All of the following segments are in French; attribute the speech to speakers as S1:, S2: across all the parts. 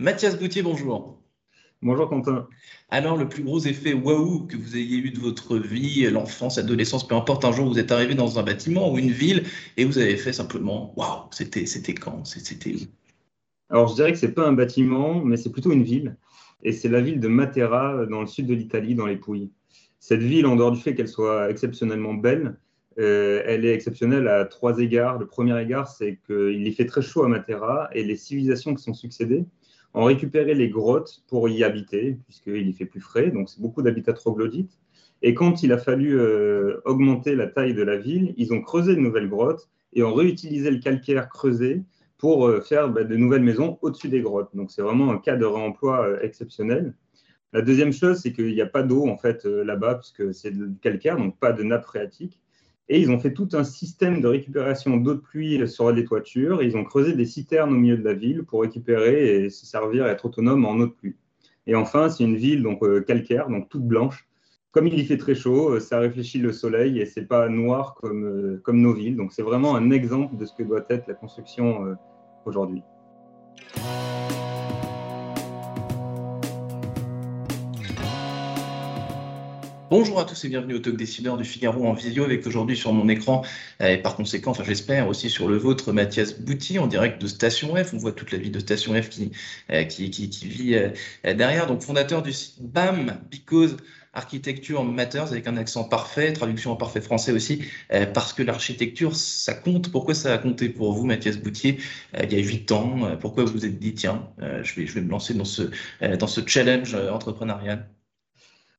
S1: Mathias Boutier, bonjour.
S2: Bonjour Quentin.
S1: Alors, le plus gros effet waouh que vous ayez eu de votre vie, l'enfance, l'adolescence, peu importe, un jour vous êtes arrivé dans un bâtiment ou une ville et vous avez fait simplement waouh, c'était, c'était quand? C'était où?
S2: Alors, je dirais que c'est pas un bâtiment, mais c'est plutôt une ville. Et c'est la ville de Matera, dans le sud de l'Italie, dans les Pouilles. Cette ville, en dehors du fait qu'elle soit exceptionnellement belle, euh, elle est exceptionnelle à trois égards. Le premier égard, c'est qu'il y fait très chaud à Matera et les civilisations qui sont succédées ont récupéré les grottes pour y habiter, puisqu'il y fait plus frais, donc c'est beaucoup d'habitats troglodytes. Et quand il a fallu euh, augmenter la taille de la ville, ils ont creusé de nouvelles grottes et ont réutilisé le calcaire creusé pour euh, faire bah, de nouvelles maisons au-dessus des grottes. Donc c'est vraiment un cas de réemploi euh, exceptionnel. La deuxième chose, c'est qu'il n'y a pas d'eau en fait là-bas, puisque c'est du calcaire, donc pas de nappe phréatique. Et ils ont fait tout un système de récupération d'eau de pluie sur les toitures. Ils ont creusé des citernes au milieu de la ville pour récupérer et se servir être autonome en eau de pluie. Et enfin, c'est une ville donc euh, calcaire, donc toute blanche. Comme il y fait très chaud, euh, ça réfléchit le soleil et c'est pas noir comme, euh, comme nos villes. Donc c'est vraiment un exemple de ce que doit être la construction aujourd'hui.
S1: Bonjour à tous et bienvenue au Talk Décideur du Figaro en visio avec aujourd'hui sur mon écran euh, et par conséquent, enfin j'espère aussi sur le vôtre, Mathias Bouty en direct de Station F. On voit toute la vie de Station F qui, euh, qui, qui, qui vit euh, derrière. Donc fondateur du site BAM, Because Architecture Matters avec un accent parfait, traduction en parfait français aussi, parce que l'architecture, ça compte. Pourquoi ça a compté pour vous, Mathias Boutier, il y a huit ans Pourquoi vous vous êtes dit, tiens, je, vais, je vais me lancer dans ce, dans ce challenge entrepreneurial?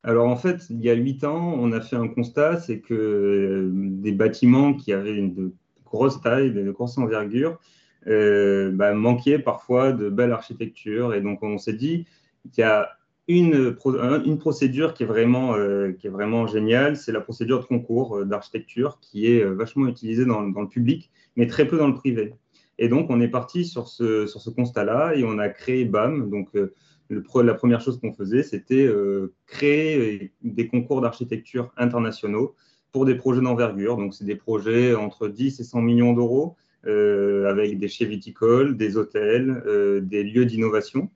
S2: Alors en fait, il y a huit ans, on a fait un constat, c'est que euh, des bâtiments qui avaient une grosse taille, de grosse envergure, euh, bah, manquaient parfois de belle architecture. Et donc on s'est dit qu'il y a une, procédure qui est vraiment, euh, qui est vraiment géniale, c'est la procédure de concours d'architecture qui est vachement utilisée dans, le public, mais très peu dans le privé. Et donc on est parti sur ce, constat-là et on a créé BAM, la première chose qu'on faisait, c'était euh, créer des concours d'architecture internationaux pour des projets d'envergure. Donc, c'est des projets entre 10 et 100 millions d'euros euh, avec des chais viticoles, des hôtels, euh, des lieux d'innovation.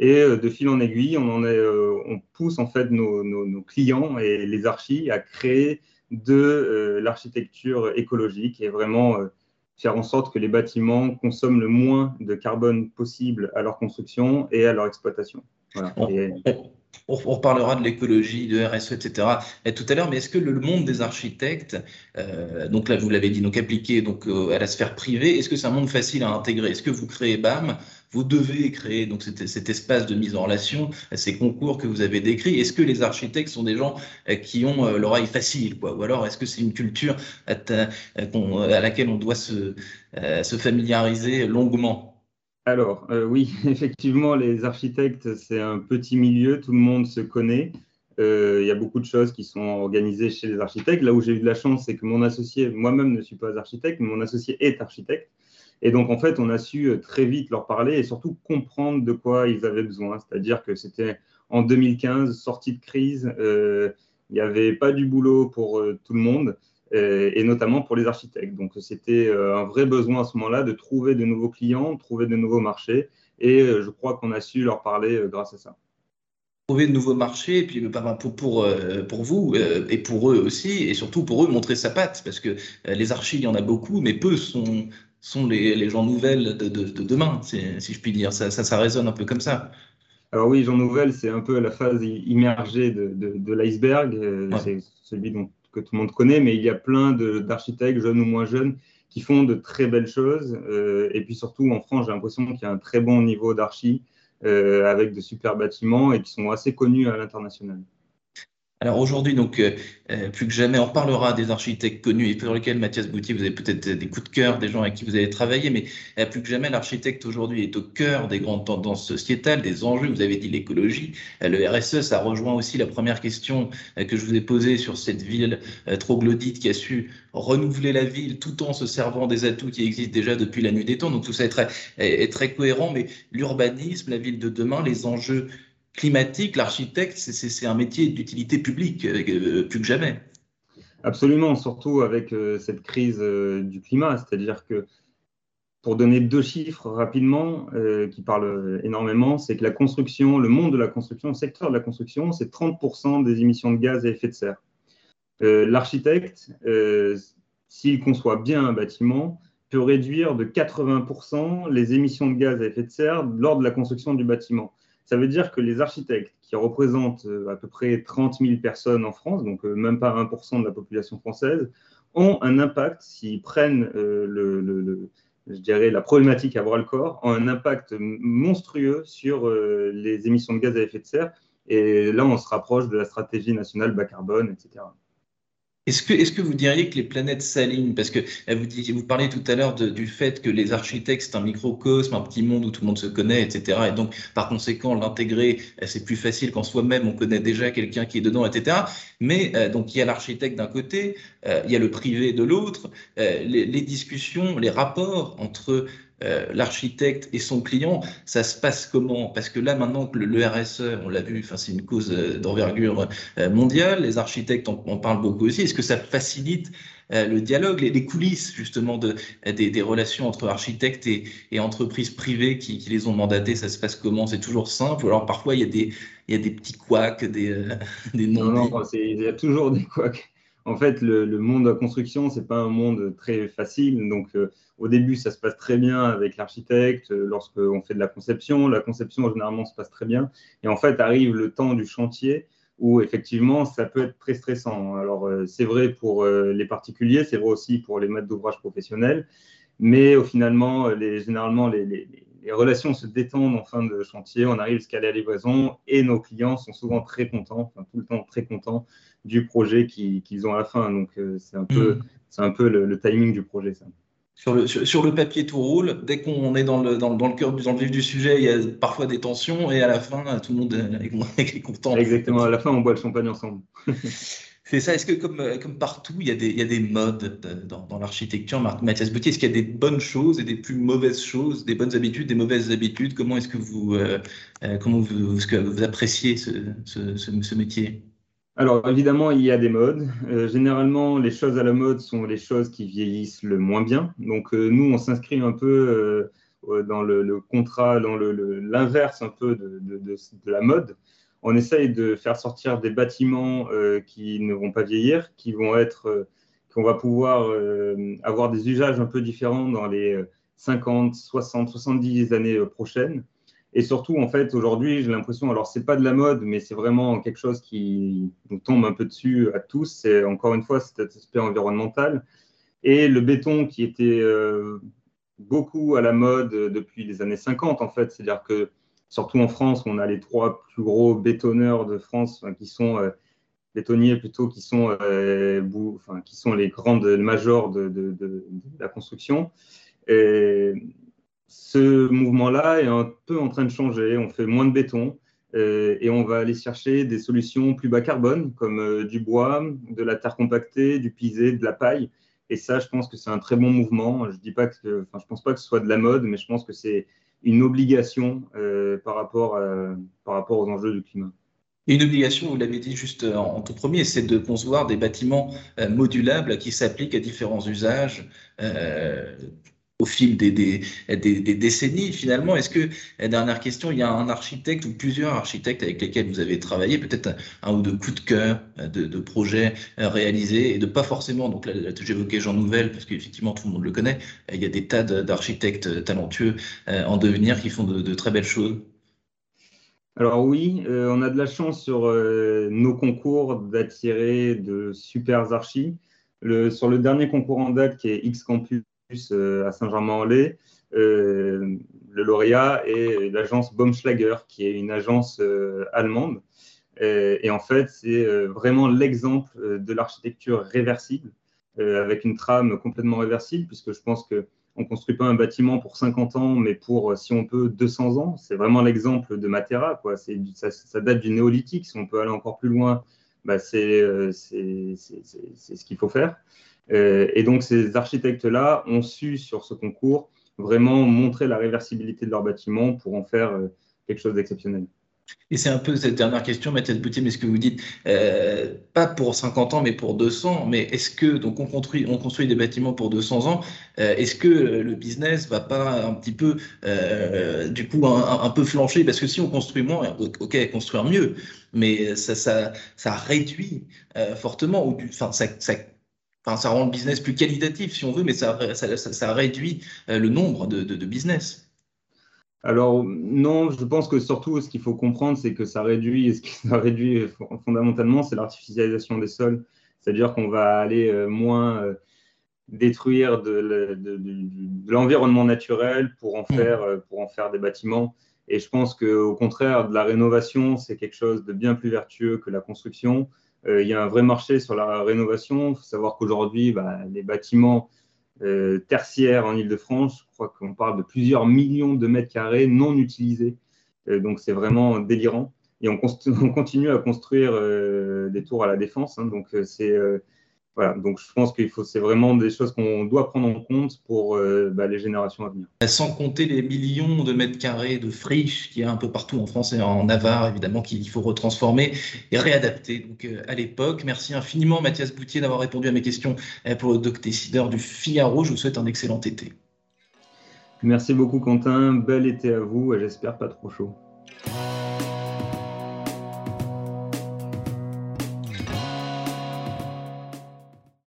S2: Et de fil en aiguille, on, pousse en fait nos, nos, clients et les archis à créer de l'architecture écologique et vraiment faire en sorte que les bâtiments consomment le moins de carbone possible à leur construction et à leur exploitation.
S1: On, reparlera de l'écologie, de RSE, etc. Et tout à l'heure, mais est-ce que le monde des architectes, euh, donc là vous l'avez dit, donc appliqué donc, euh, à la sphère privée, est-ce que c'est un monde facile à intégrer? Est-ce que vous créez BAM vous devez créer donc cet, espace de mise en relation, ces concours que vous avez décrits. Est-ce que les architectes sont des gens euh, qui ont l'oreille facile, Ou alors est-ce que c'est une culture à, à, laquelle on doit se, se familiariser longuement?
S2: Alors, euh, oui, effectivement, les architectes, c'est un petit milieu, tout le monde se connaît. Euh, il y a beaucoup de choses qui sont organisées chez les architectes. Là où j'ai eu de la chance, c'est que mon associé, moi-même ne suis pas architecte, mais mon associé est architecte. Et donc, en fait, on a su euh, très vite leur parler et surtout comprendre de quoi ils avaient besoin. C'est-à-dire que c'était en 2015, sortie de crise, il n'y avait pas du boulot pour tout le monde. Euh, et notamment pour les architectes. Donc c'était euh, un vrai besoin à ce moment-là de trouver de nouveaux clients, de trouver de nouveaux marchés, et euh, je crois qu'on a su leur parler grâce à ça
S1: trouver de nouveaux marchés, et puis pour, pour, pour vous et pour eux aussi, et surtout pour eux montrer sa patte, parce que les archis, il y en a beaucoup, mais peu sont, sont les, les gens nouvelles de, de, demain, si je puis dire. Ça, ça, ça, résonne un peu comme ça.
S2: Alors oui, gens nouvelles, c'est un peu la phase immergée de, de l'iceberg, c'est celui dont que tout le monde connaît, mais il y a plein d'architectes, jeunes ou moins jeunes, qui font de très belles choses. Euh, et puis surtout, en France, j'ai l'impression qu'il y a un très bon niveau d'archi euh, avec de super bâtiments et qui sont assez connus à l'international.
S1: Alors aujourd'hui, donc, euh, euh, plus que jamais, on parlera des architectes connus et pour lesquels, Mathias Boutier, vous avez peut-être des coups de cœur, des gens avec qui vous avez travaillé, mais euh, plus que jamais, l'architecte aujourd'hui est au cœur des grandes tendances sociétales, des enjeux. Vous avez dit l'écologie, le RSE, ça rejoint aussi la première question que je vous ai posée sur cette ville troglodyte qui a su renouveler la ville tout en se servant des atouts qui existent déjà depuis la nuit des temps. Donc tout ça est très, est très cohérent, mais l'urbanisme, la ville de demain, les enjeux climatique, l'architecte, c'est un métier d'utilité publique, euh, plus que jamais.
S2: Absolument, surtout avec euh, cette crise euh, du climat, c'est-à-dire que pour donner deux chiffres rapidement qui parlent énormément, c'est que la construction, le monde de la construction, le secteur de la construction, c'est 30% des émissions de gaz à effet de serre. L'architecte, s'il conçoit bien un bâtiment, peut réduire de 80% les émissions de gaz à effet de serre lors de la construction du bâtiment. Ça veut dire que les architectes, qui représentent à peu près 30 000 personnes en France, donc même pas 1% de la population française, ont un impact, s'ils prennent euh, le, la problématique à bras le corps, ont un impact monstrueux sur euh, les émissions de gaz à effet de serre. Et là, on se rapproche de la stratégie nationale bas carbone, etc.
S1: Est-ce que, est que, vous diriez que les planètes s'alignent? Parce que euh, vous, disiez, vous parliez tout à l'heure du fait que les architectes, c'est un microcosme, un petit monde où tout le monde se connaît, etc. Et donc, par conséquent, l'intégrer, euh, c'est plus facile quand soi-même, on connaît déjà quelqu'un qui est dedans, etc. Mais euh, donc, il y a l'architecte d'un côté, il y a le privé de l'autre. les, discussions, les rapports entre euh, l'architecte et son client, ça se passe comment? Parce que là, maintenant que le, RSE, on l'a vu, c'est une cause euh, d'envergure euh, mondiale, les architectes en, parlent beaucoup aussi. Est-ce que ça facilite le dialogue, les, coulisses justement de, des, relations entre architectes et, entreprises privées qui, les ont mandatés Ça se passe comment? C'est toujours simple ou alors parfois il y a des, il y a des petits couacs, des, des
S2: non Non, non, il y a toujours des couacs en fait, le, monde de la construction, c'est pas un monde très facile. Donc, euh, au début, ça se passe très bien avec l'architecte euh, lorsqu'on fait de la conception. La conception, généralement, se passe très bien. Et en fait, arrive le temps du chantier où, effectivement, ça peut être très stressant. Alors, euh, c'est vrai pour les particuliers, c'est vrai aussi pour les maîtres d'ouvrage professionnels. Mais finalement, les, généralement, les, relations se détendent en fin de chantier. On arrive jusqu'à la livraison et nos clients sont souvent très contents, enfin, tout le temps très contents du projet qu'ils ont à la fin. Donc, euh, c'est un peu, mm. c'est un peu le, timing du projet, ça.
S1: Sur le, sur, le papier, tout roule. Dès qu'on est dans le, dans, dans le cœur, dans le vif du sujet, il y a parfois des tensions et à la fin, tout le monde est, content.
S2: Exactement. À la fin, on boit le champagne ensemble.
S1: C'est ça. Est-ce que, comme, comme partout, il y a des, modes dans, dans l'architecture, Mathias Boutier Est-ce qu'il y a des bonnes choses et des plus mauvaises choses, des bonnes habitudes, des mauvaises habitudes? Comment est-ce que vous, euh, euh, comment vous, que vous appréciez ce, ce, ce métier?
S2: Alors évidemment, il y a des modes. Euh, généralement, les choses à la mode sont les choses qui vieillissent le moins bien. Donc euh, nous, on s'inscrit un peu euh, dans le, contrat, dans l'inverse un peu de, la mode. On essaye de faire sortir des bâtiments qui ne vont pas vieillir, qui vont être, qu'on va pouvoir avoir des usages un peu différents dans les 50, 60, 70 années prochaines. Et surtout, en fait, aujourd'hui, j'ai l'impression, alors c'est pas de la mode, mais c'est vraiment quelque chose qui nous tombe un peu dessus à tous. C'est encore une fois cet aspect environnemental. Et le béton qui était euh, beaucoup à la mode depuis les années 50, en fait, c'est-à-dire que surtout en France, on a les trois plus gros bétonneurs de France qui sont euh, bétonniers plutôt, qui sont, euh, qui sont les grandes majors de, la construction. Ce mouvement-là est un peu en train de changer. On fait moins de béton euh, et on va aller chercher des solutions plus bas carbone, comme du bois, de la terre compactée, du pisé, de la paille. Et ça, je pense que c'est un très bon mouvement. Je dis pense pas que ce soit de la mode, mais je pense que c'est une obligation euh, par, rapport par rapport aux enjeux du climat.
S1: Une obligation, vous l'avez dit juste en tout premier, c'est de concevoir des bâtiments modulables qui s'appliquent à différents usages au fil des, décennies finalement. Est-ce que, dernière question, il y a un architecte ou plusieurs architectes avec lesquels vous avez travaillé, peut-être un, ou deux coups de cœur de, projets réalisés et de pas forcément, donc là, j'évoquais Jean Nouvel parce qu'effectivement tout le monde le connaît, il y a des tas d'architectes talentueux euh, en devenir qui font de, très belles choses.
S2: Alors oui, euh, on a de la chance sur euh, nos concours d'attirer de super archis. Sur le dernier concours en date qui est X Campus à Saint-Germain-en-Laye. Euh, le lauréat est l'agence Baumschlager, qui est une agence euh, allemande. Et, en fait, c'est vraiment l'exemple de l'architecture réversible, avec une trame complètement réversible, puisque je pense que on ne construit pas un bâtiment pour 50 ans, mais pour, si on peut, 200 ans. C'est vraiment l'exemple de Matera. Quoi. Ça, ça, date du néolithique. Si on peut aller encore plus loin, bah c'est ce qu'il faut faire. Euh, et donc, ces architectes-là ont su, sur ce concours, vraiment montrer la réversibilité de leur bâtiment pour en faire euh, quelque chose d'exceptionnel.
S1: Et c'est un peu cette dernière question, Mathias Boutier, mais ce que vous dites, euh, pas pour 50 ans, mais pour 200, mais est-ce que, donc on construit, on construit des bâtiments pour 200 ans, euh, est-ce que le business va pas un petit peu, euh, du coup, un, peu flancher? Parce que si on construit moins, ok, construire mieux, mais ça, réduit fortement, ou enfin, ça, rend le business plus qualitatif si on veut, mais ça, réduit le nombre de business.
S2: Alors non, je pense que surtout ce qu'il faut comprendre, c'est que ça réduit, et ce qui ça réduit fondamentalement, c'est l'artificialisation des sols. C'est-à-dire qu'on va aller euh, moins euh, détruire de, l'environnement naturel pour en, mmh. faire, euh, pour en faire des bâtiments. Et je pense qu'au contraire, de la rénovation, c'est quelque chose de bien plus vertueux que la construction. il y a un vrai marché sur la rénovation. Il faut savoir qu'aujourd'hui, bah, les bâtiments euh, tertiaire en Ile-de-France. Je crois qu'on parle de plusieurs millions de mètres carrés non utilisés. Euh, donc c'est vraiment délirant. Et on, continue à construire euh, des tours à la défense. Hein. donc c'est voilà, donc je pense qu'il faut, c'est vraiment des choses qu'on doit prendre en compte pour euh, bah, les générations à venir.
S1: Sans compter les millions de mètres carrés de friches qu'il y a un peu partout en France et en Navarre, évidemment, qu'il faut retransformer et réadapter donc, euh, à l'époque. Merci infiniment, Mathias Boutier, d'avoir répondu à mes questions euh, pour le Doc Décideur du Figaro. Je vous souhaite un excellent été.
S2: Merci beaucoup, Quentin. Bel été à vous et j'espère pas trop chaud.